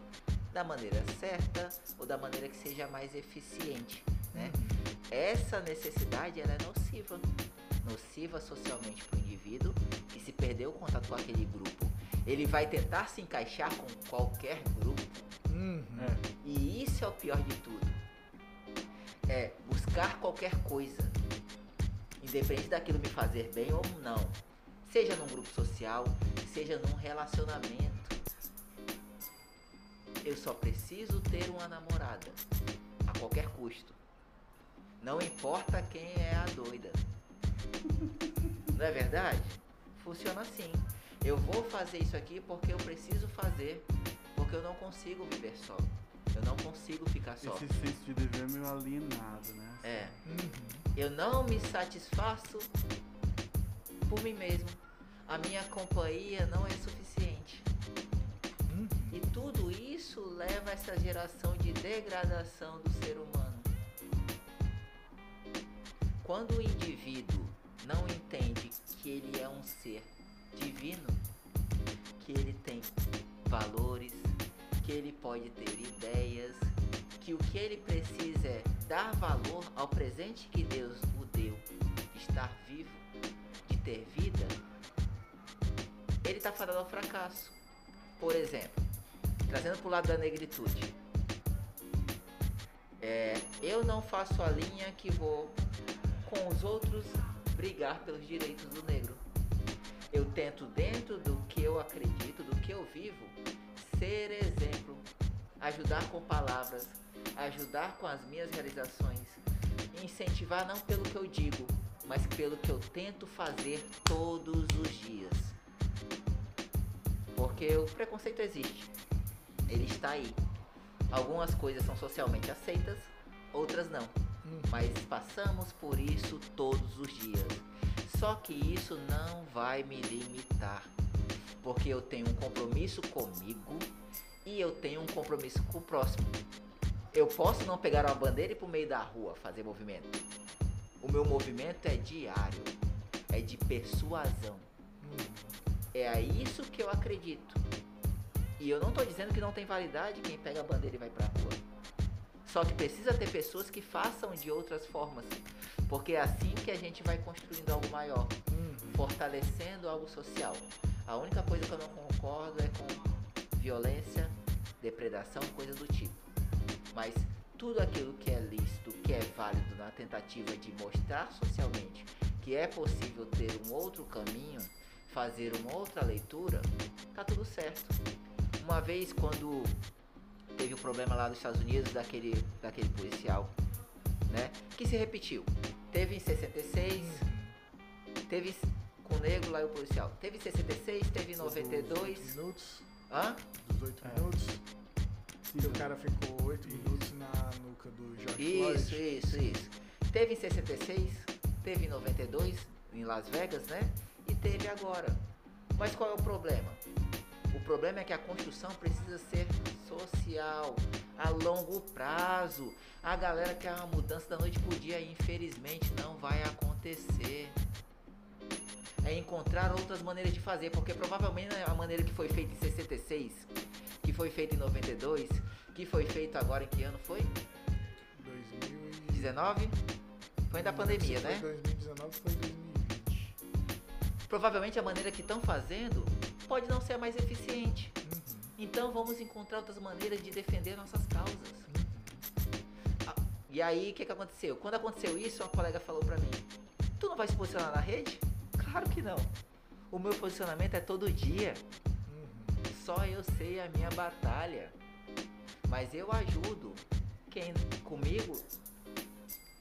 da maneira certa ou da maneira que seja mais eficiente, né? Essa necessidade ela é nociva, nociva socialmente para o indivíduo que se perdeu o contato com aquele grupo. Ele vai tentar se encaixar com qualquer grupo. Uhum. E isso é o pior de tudo. É buscar qualquer coisa independente daquilo me fazer bem ou não, seja num grupo social, seja num relacionamento. Eu só preciso ter uma namorada, a qualquer custo. Não importa quem é a doida. Não é verdade? Funciona assim. Eu vou fazer isso aqui porque eu preciso fazer, porque eu não consigo viver só. Eu não consigo ficar só. Esse senso de dever é meio alienado, né? É. Uhum. Eu não me satisfaço por mim mesmo. A minha companhia não é suficiente. Hum. E tudo isso leva a essa geração de degradação do ser humano. Quando o indivíduo não entende que ele é um ser divino, que ele tem valores, que ele pode ter ideias, que o que ele precisa é dar valor ao presente que Deus o deu, de estar vivo, de ter vida, ele está fadado ao fracasso. Por exemplo, trazendo para o lado da negritude, é, eu não faço a linha que vou com os outros brigar pelos direitos do negro. Eu tento, dentro do que eu acredito, do que eu vivo, ser exemplo ajudar com palavras, ajudar com as minhas realizações, incentivar não pelo que eu digo, mas pelo que eu tento fazer todos os dias. Porque o preconceito existe, ele está aí. Algumas coisas são socialmente aceitas, outras não. Mas passamos por isso todos os dias. Só que isso não vai me limitar. Porque eu tenho um compromisso comigo e eu tenho um compromisso com o próximo. Eu posso não pegar uma bandeira e ir pro meio da rua fazer movimento. O meu movimento é diário, é de persuasão. É a isso que eu acredito. E eu não tô dizendo que não tem validade quem pega a bandeira e vai pra rua. Só que precisa ter pessoas que façam de outras formas. Porque é assim que a gente vai construindo algo maior, Hum. fortalecendo algo social. A única coisa que eu não concordo é com violência, depredação, coisa do tipo. Mas tudo aquilo que é lícito, que é válido na tentativa de mostrar socialmente que é possível ter um outro caminho, fazer uma outra leitura, tá tudo certo. Uma vez quando teve o problema lá nos Estados Unidos daquele, daquele policial, né? Que se repetiu. Teve em 66, teve com o negro lá e o policial. Teve em 66, teve em 92. Dos minutos, Hã? dos oito É. minutos. Que o cara ficou oito minutos na nuca do George Isso, Floyd. isso, isso. Teve em 66, teve em 92, em Las Vegas, né? E teve agora. Mas qual é o problema? O problema é que a construção precisa ser social, a longo prazo. A galera quer uma mudança da noite pro dia infelizmente não vai acontecer. É encontrar outras maneiras de fazer, porque provavelmente a maneira que foi feita em 66, que foi feita em 92, que foi feito agora em que ano foi? 2019? 19? Foi da pandemia, né? Foi 2019 foi 2020. Provavelmente a maneira que estão fazendo pode não ser a mais eficiente. Uhum. Então vamos encontrar outras maneiras de defender nossas causas. Ah, E aí, o que, que aconteceu? Quando aconteceu isso, uma colega falou pra mim: Tu não vai se posicionar na rede? Claro que não. O meu posicionamento é todo dia. Uhum. Só eu sei a minha batalha. Mas eu ajudo quem comigo,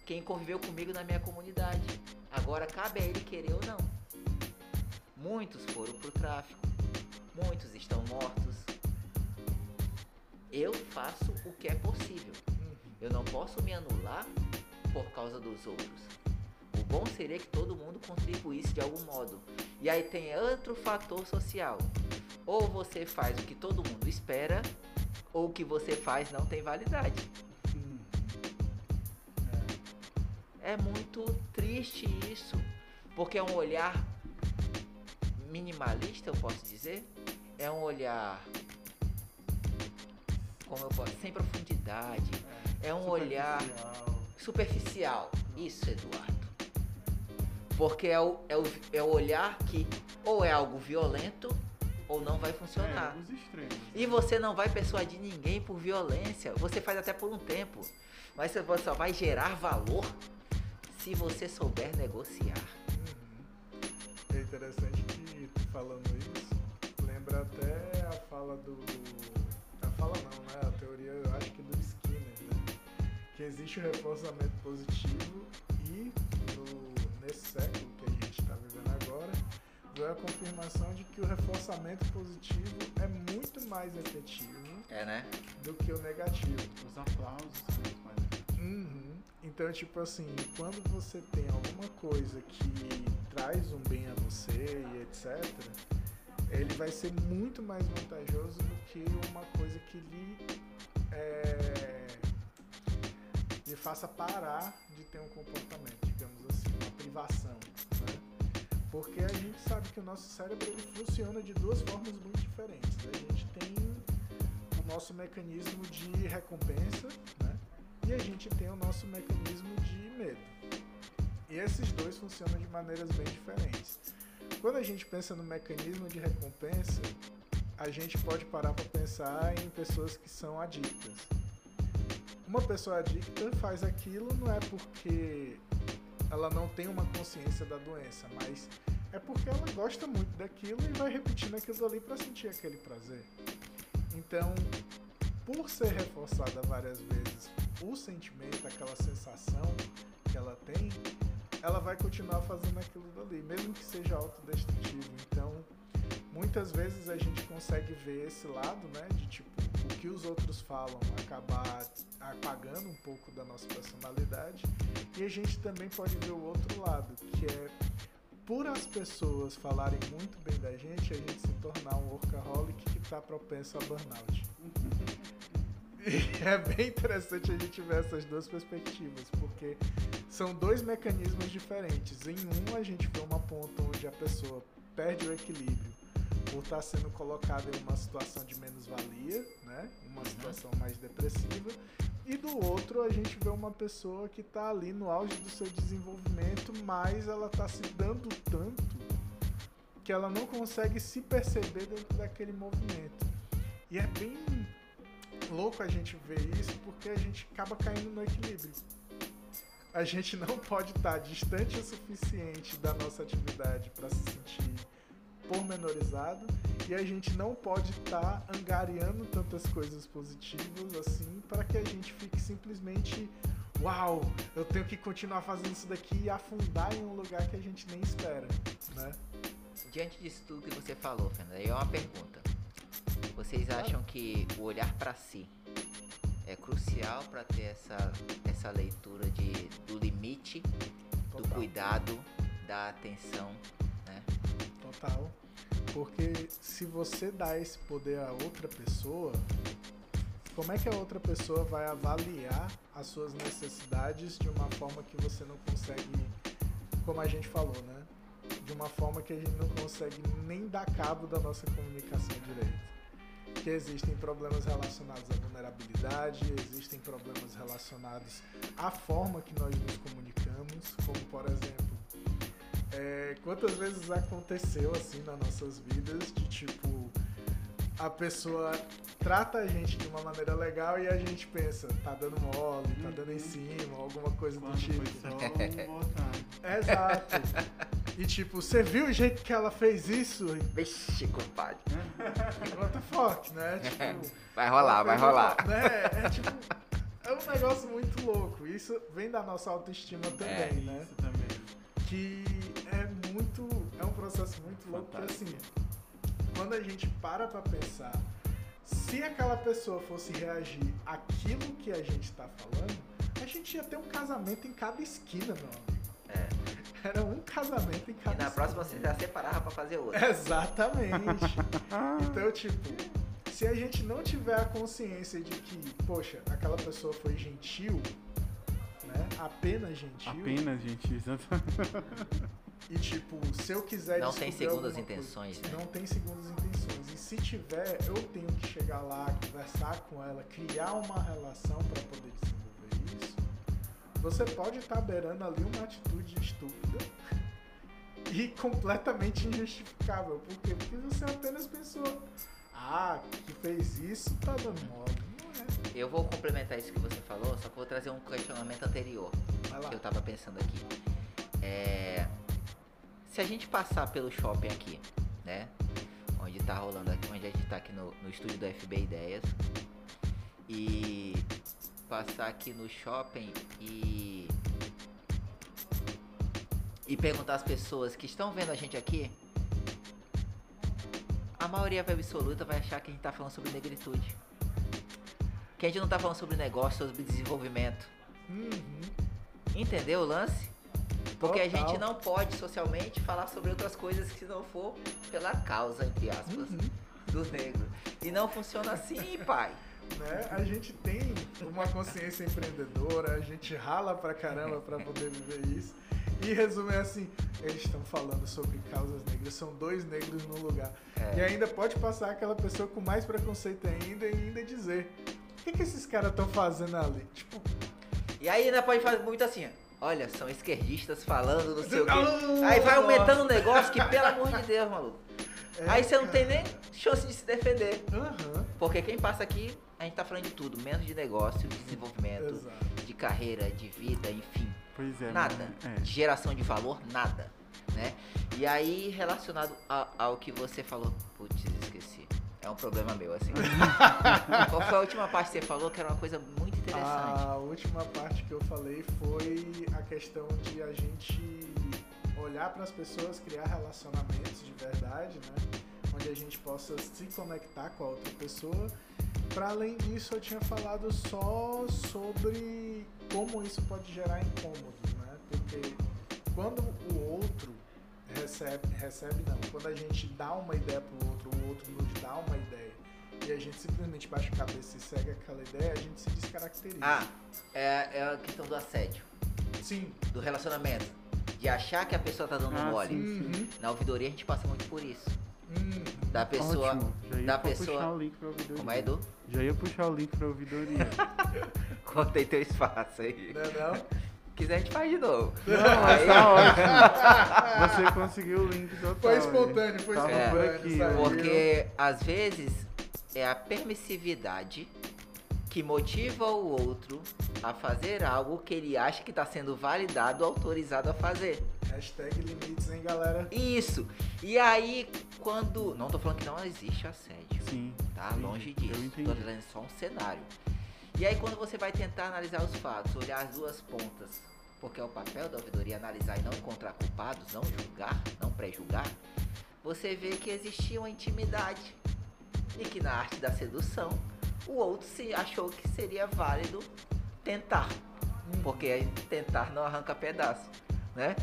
quem conviveu comigo na minha comunidade. Agora cabe a ele querer ou não. Muitos foram pro tráfico. Muitos estão mortos. Eu faço o que é possível. Eu não posso me anular por causa dos outros. O bom seria que todo mundo contribuísse de algum modo. E aí tem outro fator social. Ou você faz o que todo mundo espera, ou o que você faz não tem validade. É muito triste isso, porque é um olhar minimalista, eu posso dizer. É um olhar como eu posso, sem profundidade. É um olhar Superficial. Isso, Eduardo. Porque é o, é, o, é o olhar que ou é algo violento ou não vai funcionar. É. E você não vai persuadir ninguém por violência. Você faz até por um tempo. Mas você só vai gerar valor se você souber negociar. Uhum. É interessante que falando isso, lembra até a fala do. A fala não, né? A teoria, eu acho que do Skinner, né? Que existe o reforçamento positivo e no, nesse século que a gente está vivendo agora, veio a confirmação de que o reforçamento positivo é muito mais efetivo É, né? do que o negativo. Os aplausos são muito mais efetivos. Uhum. Então, tipo assim, quando você tem alguma coisa que traz um bem a você e etc., ele vai ser muito mais vantajoso do que uma coisa que lhe, é, lhe faça parar de ter um comportamento, digamos assim, uma privação. Né? Porque a gente sabe que o nosso cérebro funciona de duas formas muito diferentes. A gente tem o nosso mecanismo de recompensa, né? e a gente tem o nosso mecanismo de medo. E esses dois funcionam de maneiras bem diferentes. Quando a gente pensa no mecanismo de recompensa, a gente pode parar para pensar em pessoas que são adictas. Uma pessoa adicta faz aquilo não é porque ela não tem uma consciência da doença, mas é porque ela gosta muito daquilo e vai repetindo aquilo ali para sentir aquele prazer. Então, por ser reforçada várias vezes o sentimento, aquela sensação que ela tem, ela vai continuar fazendo aquilo dali, mesmo que seja autodestrutivo. Então, muitas vezes a gente consegue ver esse lado, né, de tipo, o que os outros falam acabar apagando um pouco da nossa personalidade, e a gente também pode ver o outro lado, que é por as pessoas falarem muito bem da gente, a gente se tornar um workaholic que está propenso a burnout. E *laughs* é bem interessante a gente ver essas duas perspectivas, porque são dois mecanismos diferentes. Em um, a gente vê uma ponta onde a pessoa perde o equilíbrio por estar sendo colocada em uma situação de menos-valia, né? uma situação mais depressiva. E do outro, a gente vê uma pessoa que está ali no auge do seu desenvolvimento, mas ela está se dando tanto que ela não consegue se perceber dentro daquele movimento. E é bem louco a gente ver isso porque a gente acaba caindo no equilíbrio. A gente não *laughs* pode estar distante o suficiente da nossa atividade para se sentir pormenorizado e a gente não pode estar angariando tantas coisas positivas assim para que a gente fique simplesmente uau, eu tenho que continuar fazendo isso daqui e afundar em um lugar que a gente nem espera, né? Diante disso tudo que você falou, Fernanda, aí é uma pergunta. Vocês acham que o olhar para si é crucial para ter essa, essa leitura de, do limite, Total. do cuidado, da atenção, né? Total. Porque se você dá esse poder a outra pessoa, como é que a outra pessoa vai avaliar as suas necessidades de uma forma que você não consegue, como a gente falou, né? De uma forma que a gente não consegue nem dar cabo da nossa comunicação direito. Que existem problemas relacionados à vulnerabilidade, existem problemas relacionados à forma que nós nos comunicamos, como por exemplo, é, quantas vezes aconteceu assim nas nossas vidas de tipo a pessoa trata a gente de uma maneira legal e a gente pensa, tá dando mole, tá dando em Uhum. cima, alguma coisa do Quando tipo. foi só um. Exato. *laughs* E tipo, você viu o jeito que ela fez isso? Vixe, compadre. What the fuck, né? *laughs* Tipo, Vai rolar, vai rolar. *laughs* Né? É tipo, é um negócio muito louco. Isso vem da nossa autoestima também, né? Isso também. que é muito. É um processo muito louco que assim, quando a gente para pra pensar, se aquela pessoa fosse reagir àquilo que a gente tá falando, a gente ia ter um casamento em cada esquina, meu amigo. É. *laughs* Era um casamento em E cada na esquina. próxima você já separava pra fazer outra. Exatamente. *laughs* Então, tipo, se a gente não tiver a consciência de que, poxa, aquela pessoa foi gentil, né? Apenas gentil. Apenas, gente, exatamente. E tipo, se eu quiser Não tem segundas alguma coisa- intenções, né? Não tem segundas intenções. E se tiver, eu tenho que chegar lá, conversar com ela, criar uma relação para poder desenvolver isso. Você pode estar beirando ali uma atitude estúpida e completamente injustificável. Por quê? Porque você apenas pensou, ah, que fez isso, tá dando mole. É. Eu vou complementar isso que você falou, só que eu vou trazer um questionamento anterior que eu tava pensando aqui. É, se a gente passar pelo shopping aqui, né? Onde tá rolando aqui, onde a gente tá aqui no, no estúdio do FB Ideias. E passar aqui no shopping e. E perguntar às pessoas que estão vendo a gente aqui. A maioria absoluta vai achar que a gente tá falando sobre negritude. Que a gente não tá falando sobre negócio, sobre desenvolvimento. Uhum. Entendeu o lance? Porque a Total. gente não pode socialmente falar sobre outras coisas que não for pela causa, entre aspas, Uhum. do negro. E não funciona assim, pai. Né? A gente tem uma consciência empreendedora, a gente rala pra caramba pra poder viver isso. E resumo é assim, eles estão falando sobre causas negras, são dois negros no lugar. É. E ainda pode passar aquela pessoa com mais preconceito ainda e ainda dizer, o que, que esses caras estão fazendo ali? Tipo, E aí ainda pode fazer muito assim, ó. olha, são esquerdistas falando, não sei o quê. *laughs* Aí vai aumentando o negócio que, pelo amor de Deus, maluco. é, Aí você não tem cara. nem chance de se defender. Aham, Porque quem passa aqui, a gente tá falando de tudo, menos de negócio, de desenvolvimento, exato. de carreira, de vida, enfim. Pois é. Nada. É. De geração de valor, nada. Né? E aí, relacionado a- ao que você falou, putz, esqueci. É um problema meu, assim. *laughs* Qual foi a última parte que você falou que era uma coisa muito interessante? A última parte que eu falei foi a questão de a gente olhar para as pessoas, criar relacionamentos de verdade, né? Onde a gente possa se conectar com a outra pessoa. Para além disso, eu tinha falado só sobre como isso pode gerar incômodos, né? Porque quando o outro recebe, recebe não, quando a gente dá uma ideia pro outro, o outro nos dá uma ideia e a gente simplesmente baixa a cabeça e segue aquela ideia, a gente se descaracteriza. Ah, é, é a questão do assédio, Sim. do relacionamento. De achar que a pessoa tá dando Ah, mole. sim. Uhum. Na ouvidoria a gente passa muito por isso. Hum. Da pessoa. Da pessoa- puxar o link pra ouvidoria. Como é, Edu? Já ia puxar o link pra ouvidoria. *laughs* Contei teu espaço aí. Não é não? Se quiser, a gente faz de novo. Não, mas Aí- tá ótimo. Você conseguiu o link total. Foi espontâneo, foi Tava É. por espontâneo. aqui, saiu. Porque às vezes é a permissividade que motiva o outro a fazer algo que ele acha que está sendo validado, autorizado a fazer. Hashtag limites, hein, galera? Isso. E aí, quando. Não tô falando que não existe assédio. Sim. Tá? Longe disso. entendi. Tô dizendo só um cenário. E aí, quando você vai tentar analisar os fatos, olhar as duas pontas, porque é o papel da ouvidoria analisar e não encontrar culpados, não julgar, não pré-julgar, você vê que existia uma intimidade e que na arte da sedução o outro se achou que seria válido tentar, porque tentar não arranca pedaço, né?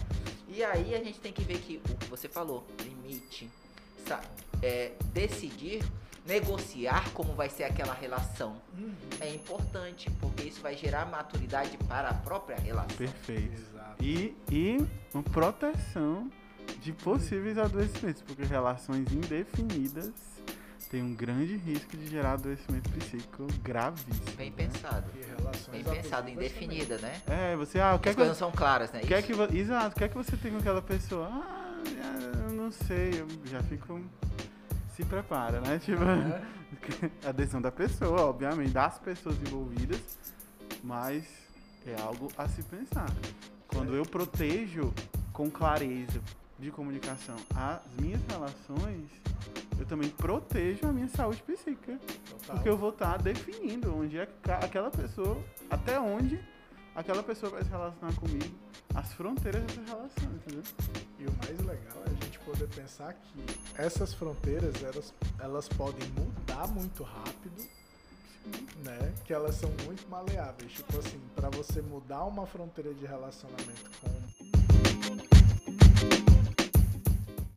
E aí a gente tem que ver que o que você falou, limite, é, decidir, negociar como vai ser aquela relação Uhum. é importante, porque isso vai gerar maturidade para a própria relação. Perfeito. Exato. E, e uma proteção de possíveis adoecimentos, porque relações indefinidas têm um grande risco de gerar adoecimento psíquico gravíssimo. Bem né? pensado. Bem pensado, indefinida, né? É, você, ah, o que é As que, coisas não são claras, né? quer que Exato, o que é que você tem com aquela pessoa? Ah, eu não sei, eu já fico. Se prepara, né? *laughs* Tipo, também. É. *laughs* a decisão da pessoa, obviamente, das pessoas envolvidas, mas é algo a se pensar. Quando eu protejo com clareza de comunicação as minhas relações, eu também protejo a minha saúde psíquica. Total. Porque eu vou estar definindo onde é que aquela pessoa, até onde aquela pessoa vai se relacionar comigo, as fronteiras dessa relação, entendeu? E o mais legal é a gente poder pensar que essas fronteiras elas, elas podem mudar muito rápido, né? Que elas são muito maleáveis. Tipo assim, para você mudar uma fronteira de relacionamento com